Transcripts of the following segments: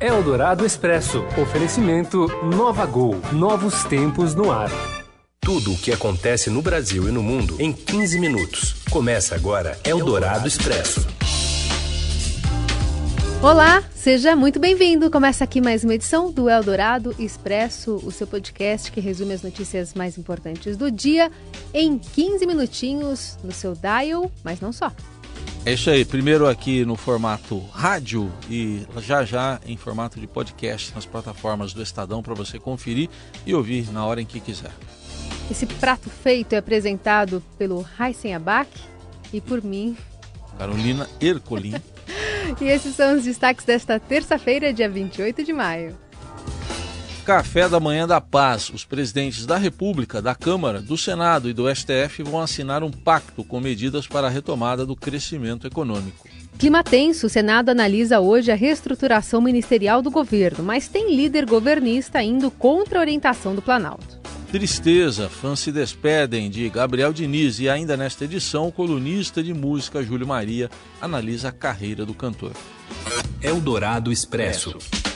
Eldorado Expresso. Oferecimento Nova Gol. Novos tempos no ar. Tudo o que acontece no Brasil e no mundo em 15 minutos. Começa agora Eldorado Expresso. Olá, seja muito bem-vindo. Começa aqui mais uma edição do Eldorado Expresso, o seu podcast que resume as notícias mais importantes do dia em 15 minutinhos no seu dial, mas não só. É isso aí, primeiro aqui no formato rádio e já já em formato de podcast nas plataformas do Estadão para você conferir e ouvir na hora em que quiser. Esse prato feito é apresentado pelo Heisen Abac e por mim, Carolina Ercolim. e esses são os destaques desta terça-feira, dia 28 de maio. Café da Manhã da Paz. Os presidentes da República, da Câmara, do Senado e do STF vão assinar um pacto com medidas para a retomada do crescimento econômico. Clima tenso, o Senado analisa hoje a reestruturação ministerial do governo, mas tem líder governista indo contra a orientação do Planalto. Tristeza, fãs se despedem de Gabriel Diniz e ainda nesta edição, o colunista de música Júlio Maria analisa a carreira do cantor. Eldorado Expresso. O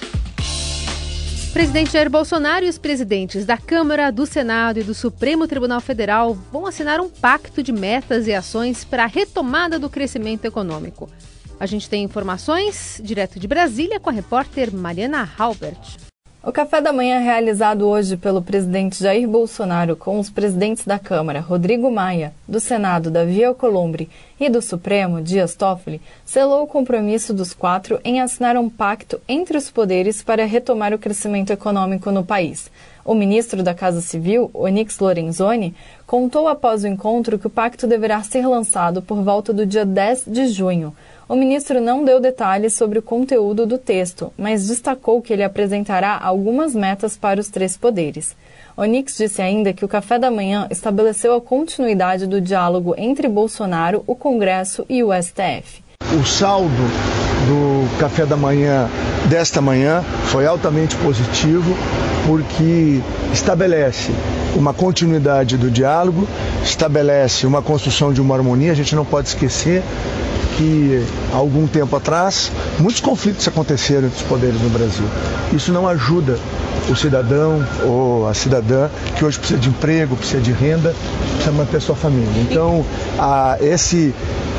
presidente Jair Bolsonaro e os presidentes da Câmara, do Senado e do Supremo Tribunal Federal vão assinar um pacto de metas e ações para a retomada do crescimento econômico. A gente tem informações direto de Brasília com a repórter Mariana Halbert. O café da manhã realizado hoje pelo presidente Jair Bolsonaro com os presidentes da Câmara, Rodrigo Maia, do Senado, Davi Alcolumbre e do Supremo, Dias Toffoli, selou o compromisso dos quatro em assinar um pacto entre os poderes para retomar o crescimento econômico no país. O ministro da Casa Civil, Onyx Lorenzoni, contou após o encontro que o pacto deverá ser lançado por volta do dia 10 de junho. O ministro não deu detalhes sobre o conteúdo do texto, mas destacou que ele apresentará algumas metas para os três poderes. Onix disse ainda que o café da manhã estabeleceu a continuidade do diálogo entre Bolsonaro, o Congresso e o STF. O saldo do café da manhã desta manhã foi altamente positivo porque estabelece uma continuidade do diálogo, estabelece uma construção de uma harmonia. A gente não pode esquecer que há algum tempo atrás muitos conflitos aconteceram entre os poderes no Brasil. Isso não ajuda o cidadão ou a cidadã que hoje precisa de emprego, precisa de renda, precisa manter sua família. Então, esse,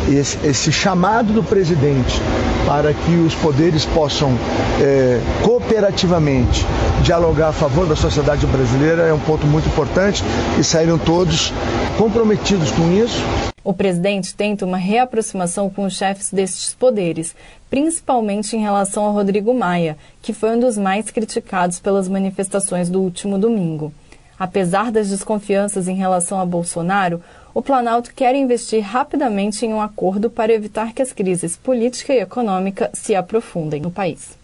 esse, esse chamado do presidente para que os poderes possam é, cooperativamente dialogar a favor da sociedade brasileira é um ponto muito importante e saíram todos comprometidos com isso. O presidente tenta uma reaproximação com os chefes destes poderes, principalmente em relação a Rodrigo Maia, que foi um dos mais criticados pelas manifestações do último domingo. Apesar das desconfianças em relação a Bolsonaro, o Planalto quer investir rapidamente em um acordo para evitar que as crises política e econômica se aprofundem no país.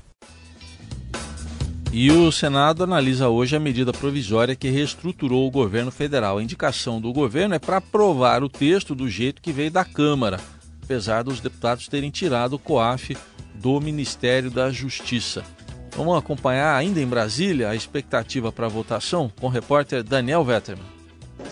E o Senado analisa hoje a medida provisória que reestruturou o governo federal. A indicação do governo é para aprovar o texto do jeito que veio da Câmara, apesar dos deputados terem tirado o COAF do Ministério da Justiça. Vamos acompanhar ainda em Brasília a expectativa para a votação com o repórter Daniel Vetterman.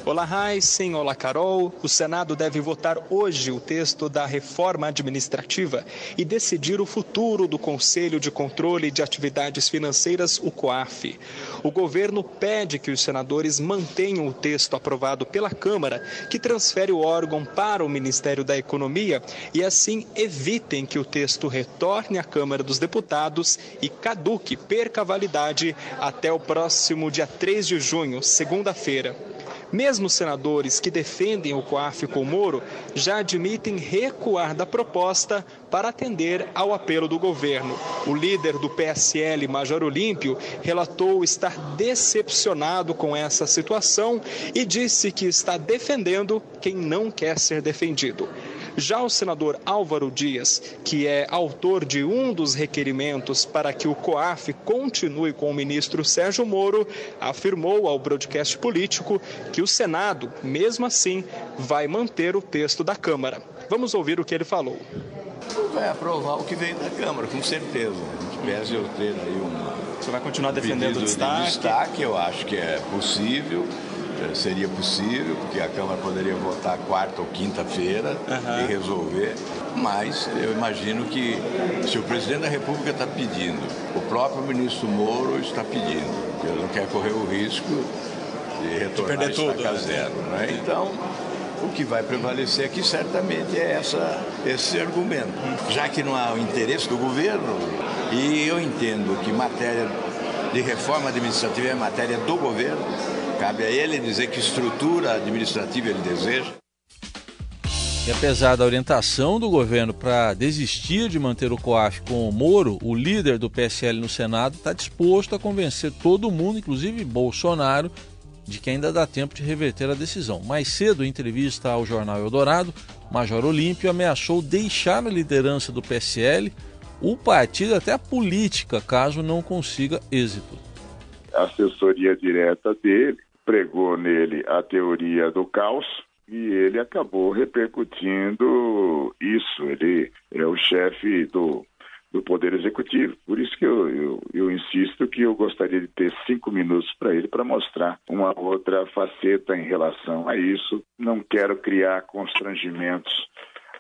Olá, Heisen. Olá, Carol. O Senado deve votar hoje o texto da reforma administrativa e decidir o futuro do Conselho de Controle de Atividades Financeiras, o COAF. O governo pede que os senadores mantenham o texto aprovado pela Câmara, que transfere o órgão para o Ministério da Economia, e assim evitem que o texto retorne à Câmara dos Deputados e caduque, perca a validade até o próximo dia 3 de junho, segunda-feira. Mesmo senadores que defendem o COAF com Moro já admitem recuar da proposta para atender ao apelo do governo. O líder do PSL, Major Olímpio, relatou estar decepcionado com essa situação e disse que está defendendo quem não quer ser defendido. Já o senador Álvaro Dias, que é autor de um dos requerimentos para que o COAF continue com o ministro Sérgio Moro, afirmou ao broadcast político que o Senado, mesmo assim, vai manter o texto da Câmara. Vamos ouvir o que ele falou. Vai aprovar o que veio da Câmara, com certeza. Espero eu ter aí uma. Você vai continuar defendendo o destaque? De destaque, eu acho que é possível. Eh, seria possível, porque a Câmara poderia votar quarta ou quinta-feira uhum. e resolver. Mas eu imagino que se o presidente da República está pedindo, o próprio ministro Moro está pedindo, ele não quer correr o risco de retornar de perder tudo, a né? zero. Né? Então, o que vai prevalecer aqui certamente é essa, esse argumento. Já que não há o interesse do governo, e eu entendo que matéria de reforma administrativa é matéria do governo, cabe a ele dizer que estrutura administrativa ele deseja. E apesar da orientação do governo para desistir de manter o COAF com o Moro, o líder do PSL no Senado está disposto a convencer todo mundo, inclusive Bolsonaro, de que ainda dá tempo de reverter a decisão. Mais cedo, em entrevista ao jornal Eldorado, Major Olímpio ameaçou deixar a liderança do PSL, o partido até a política, caso não consiga êxito. Assessoria direta dele pregou nele a teoria do caos e ele acabou repercutindo isso. Ele é o chefe do do Poder Executivo. Por isso que eu, eu, eu insisto que eu gostaria de ter cinco minutos para ele para mostrar uma outra faceta em relação a isso. Não quero criar constrangimentos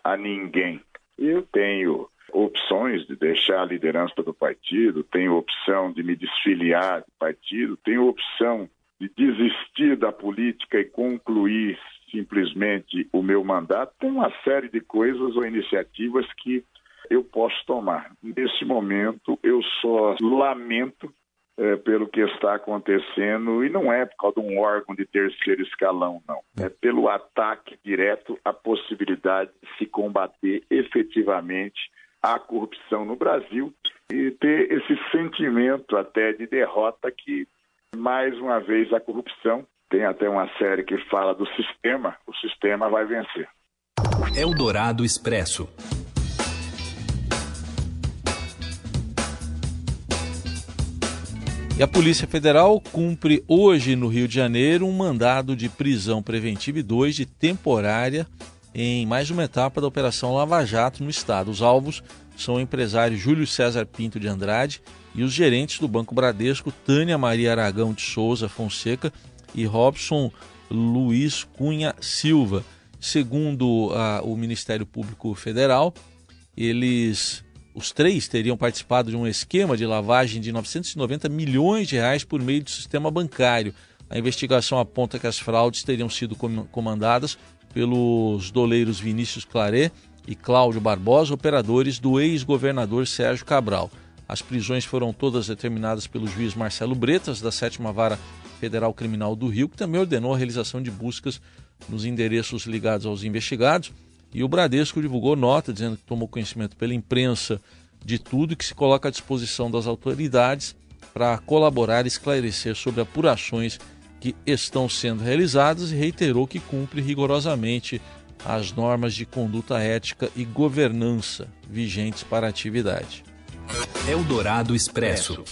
a ninguém. Eu tenho opções de deixar a liderança do partido, tenho opção de me desfiliar do partido, tenho opção de desistir da política e concluir simplesmente o meu mandato. Tem uma série de coisas ou iniciativas que eu posso tomar. Nesse momento, eu só lamento é, pelo que está acontecendo, e não é por causa de um órgão de terceiro escalão, não. É pelo ataque direto à possibilidade de se combater efetivamente a corrupção no Brasil e ter esse sentimento até de derrota que, mais uma vez, a corrupção tem até uma série que fala do sistema, o sistema vai vencer. Eldorado Expresso. E a Polícia Federal cumpre hoje no Rio de Janeiro um mandado de prisão preventiva e dois de temporária em mais uma etapa da Operação Lava Jato no estado. Os alvos são o empresário Júlio César Pinto de Andrade e os gerentes do Banco Bradesco, Tânia Maria Aragão de Souza Fonseca e Robson Luiz Cunha Silva. Segundo a, o Ministério Público Federal, eles os três teriam participado de um esquema de lavagem de 990 milhões de reais por meio do sistema bancário. A investigação aponta que as fraudes teriam sido comandadas pelos doleiros Vinícius Claret e Cláudio Barbosa, operadores do ex-governador Sérgio Cabral. As prisões foram todas determinadas pelo juiz Marcelo Bretas, da 7 Vara Federal Criminal do Rio, que também ordenou a realização de buscas nos endereços ligados aos investigados. E o Bradesco divulgou nota dizendo que tomou conhecimento pela imprensa de tudo e que se coloca à disposição das autoridades para colaborar e esclarecer sobre apurações que estão sendo realizadas e reiterou que cumpre rigorosamente as normas de conduta ética e governança vigentes para a atividade. Eldorado Expresso.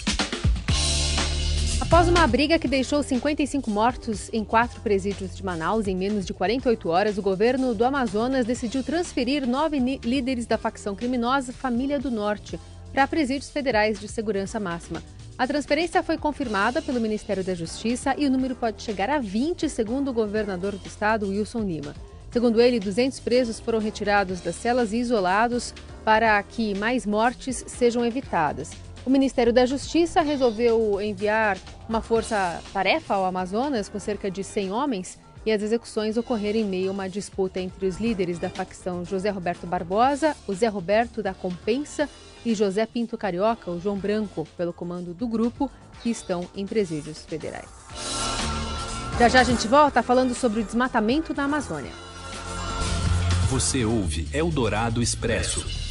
Após uma briga que deixou 55 mortos em quatro presídios de Manaus em menos de 48 horas, o governo do Amazonas decidiu transferir nove líderes da facção criminosa Família do Norte para presídios federais de segurança máxima. A transferência foi confirmada pelo Ministério da Justiça e o número pode chegar a 20, segundo o governador do estado, Wilson Lima. Segundo ele, 200 presos foram retirados das celas e isolados para que mais mortes sejam evitadas. O Ministério da Justiça resolveu enviar uma força-tarefa ao Amazonas com cerca de 100 homens e as execuções ocorreram em meio a uma disputa entre os líderes da facção José Roberto Barbosa, o Zé Roberto da Compensa e José Pinto Carioca, o João Branco, pelo comando do grupo, que estão em presídios federais. Já já a gente volta falando sobre o desmatamento na Amazônia. Você ouve Eldorado Expresso.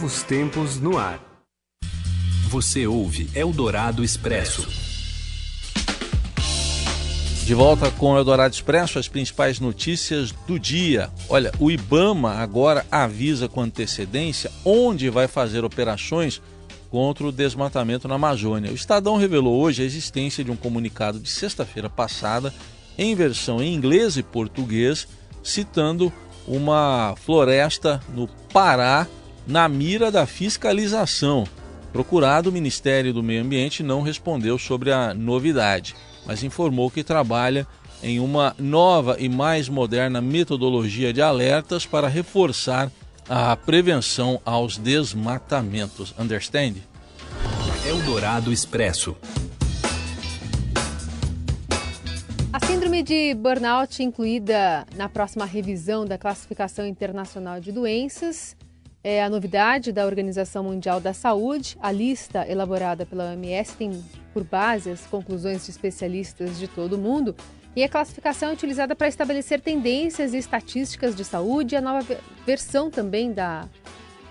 Novos tempos no ar. Você ouve Eldorado Expresso. De volta com o Eldorado Expresso, as principais notícias do dia. Olha, o Ibama agora avisa com antecedência onde vai fazer operações contra o desmatamento na Amazônia. O Estadão revelou hoje a existência de um comunicado de sexta-feira passada, em versão em inglês e português, citando uma floresta no Pará na mira da fiscalização. Procurado, o Ministério do Meio Ambiente não respondeu sobre a novidade mas informou que trabalha em uma nova e mais moderna metodologia de alertas para reforçar a prevenção aos desmatamentos. Understand? Eldorado Expresso. A síndrome de burnout, incluída na próxima revisão da classificação internacional de doenças, é a novidade da Organização Mundial da Saúde. A lista elaborada pela OMS tem por base as conclusões de especialistas de todo o mundo e a classificação é utilizada para estabelecer tendências e estatísticas de saúde. A nova versão também da,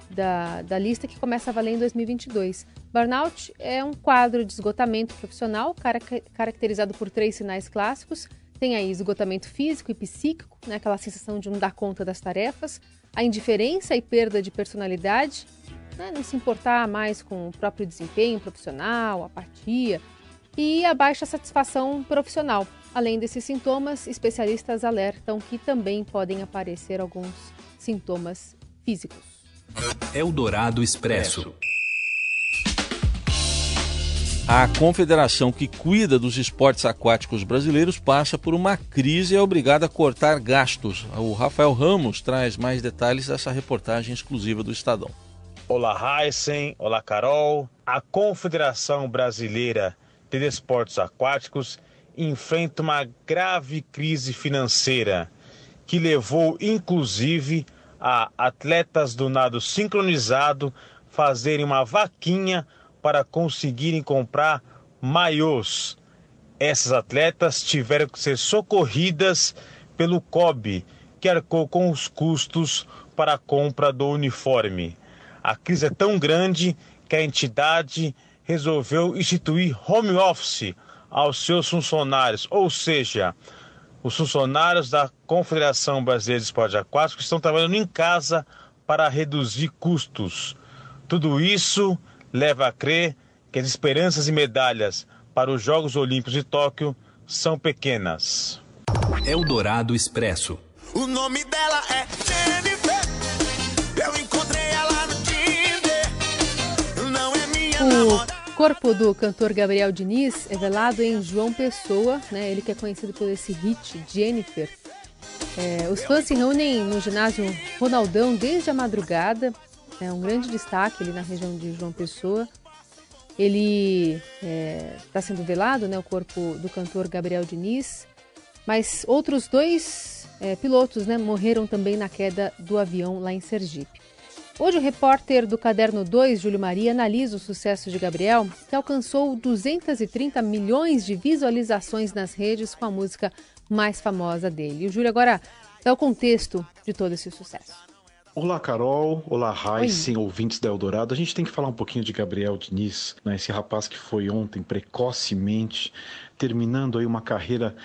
da, da lista que começa a valer em 2022. Burnout é um quadro de esgotamento profissional caracterizado por três sinais clássicos. Tem aí esgotamento físico e psíquico, né, aquela sensação de não dar conta das tarefas, a indiferença e perda de personalidade, né, não se importar mais com o próprio desempenho profissional, apatia e a baixa satisfação profissional. Além desses sintomas, especialistas alertam que também podem aparecer alguns sintomas físicos. Eldorado Expresso. A confederação que cuida dos esportes aquáticos brasileiros passa por uma crise e é obrigada a cortar gastos. O Rafael Ramos traz mais detalhes dessa reportagem exclusiva do Estadão. Olá, Heisen. Olá, Carol. A Confederação Brasileira de Desportos Aquáticos enfrenta uma grave crise financeira que levou, inclusive, a atletas do nado sincronizado fazerem uma vaquinha para conseguirem comprar maiôs. Essas atletas tiveram que ser socorridas pelo COB, que arcou com os custos para a compra do uniforme. A crise é tão grande que a entidade resolveu instituir home office aos seus funcionários, ou seja, os funcionários da Confederação Brasileira de Esporte Aquático estão trabalhando em casa para reduzir custos. Tudo isso leva a crer que as esperanças e medalhas para os Jogos Olímpicos de Tóquio são pequenas. Eldorado Expresso. O nome dela é Jennifer. Eu encontrei ela no Tinder. Não é minha O corpo do cantor Gabriel Diniz é velado em João Pessoa, né? Ele que é conhecido por esse hit Jennifer. É, os fãs se reúnem no ginásio Ronaldão desde a madrugada é um grande destaque ali na região de João Pessoa. Ele está é, tá sendo velado, né, o corpo do cantor Gabriel Diniz, mas outros dois é, pilotos né, morreram também na queda do avião lá em Sergipe. Hoje o repórter do Caderno 2, Júlio Maria, analisa o sucesso de Gabriel, que alcançou 230 milhões de visualizações nas redes com a música mais famosa dele. E o Júlio agora dá o contexto de todo esse sucesso. Olá, Carol. Olá, Heisen, ouvintes da Eldorado. A gente tem que falar um pouquinho de Gabriel Diniz, né? esse rapaz que foi ontem precocemente terminando aí uma carreira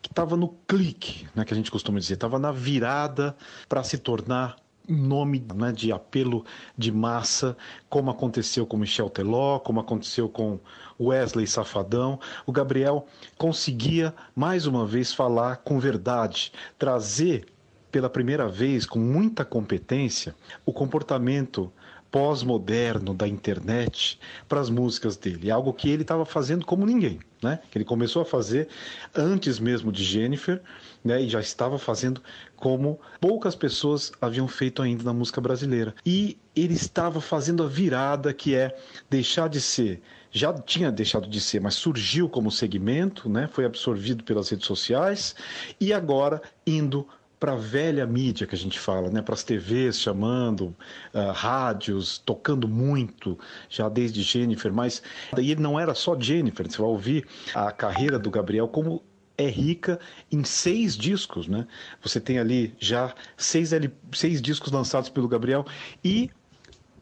que estava no clique, né, que a gente costuma dizer, estava na virada para se tornar um nome né, de apelo de massa, como aconteceu com Michel Teló, como aconteceu com Wesley Safadão. O Gabriel conseguia mais uma vez falar com verdade, trazer pela primeira vez, com muita competência, o comportamento pós-moderno da internet para as músicas dele, algo que ele estava fazendo como ninguém, né? Que ele começou a fazer antes mesmo de Jennifer, né? E já estava fazendo como poucas pessoas haviam feito ainda na música brasileira. E ele estava fazendo a virada que é deixar de ser já tinha deixado de ser, mas surgiu como segmento, né? Foi absorvido pelas redes sociais e agora indo para a velha mídia que a gente fala, né? para as TVs chamando, uh, rádios tocando muito, já desde Jennifer, mas daí ele não era só Jennifer, você vai ouvir a carreira do Gabriel como é rica em seis discos, né? Você tem ali já seis, L, seis discos lançados pelo Gabriel e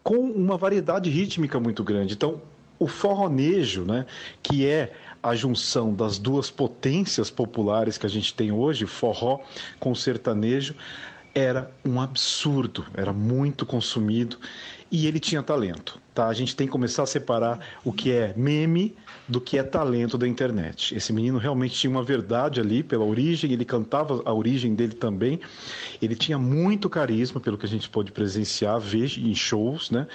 com uma variedade rítmica muito grande. Então, o forronejo, né, que é a junção das duas potências populares que a gente tem hoje, forró com sertanejo, era um absurdo, era muito consumido e ele tinha talento. Tá? A gente tem que começar a separar o que é meme do que é talento da internet. Esse menino realmente tinha uma verdade ali pela origem, ele cantava a origem dele também. Ele tinha muito carisma, pelo que a gente pôde presenciar, ver em shows, né?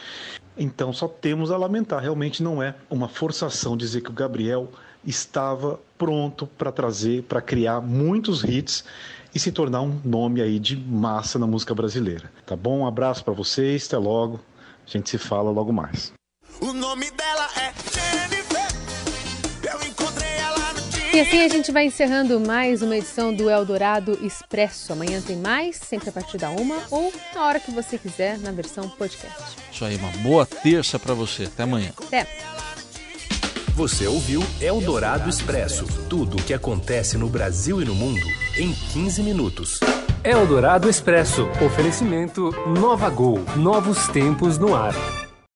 Então só temos a lamentar, realmente não é uma forçação dizer que o Gabriel estava pronto para trazer, para criar muitos hits e se tornar um nome aí de massa na música brasileira. Tá bom? Um abraço para vocês, até logo. A gente se fala logo mais. O nome dela é E assim a gente vai encerrando mais uma edição do Eldorado Expresso. Amanhã tem mais, sempre a partir da uma ou na hora que você quiser, na versão podcast. Isso aí, uma boa terça para você. Até amanhã. Até. Você ouviu Eldorado Expresso tudo o que acontece no Brasil e no mundo em 15 minutos. Eldorado Expresso oferecimento Nova Gol novos tempos no ar.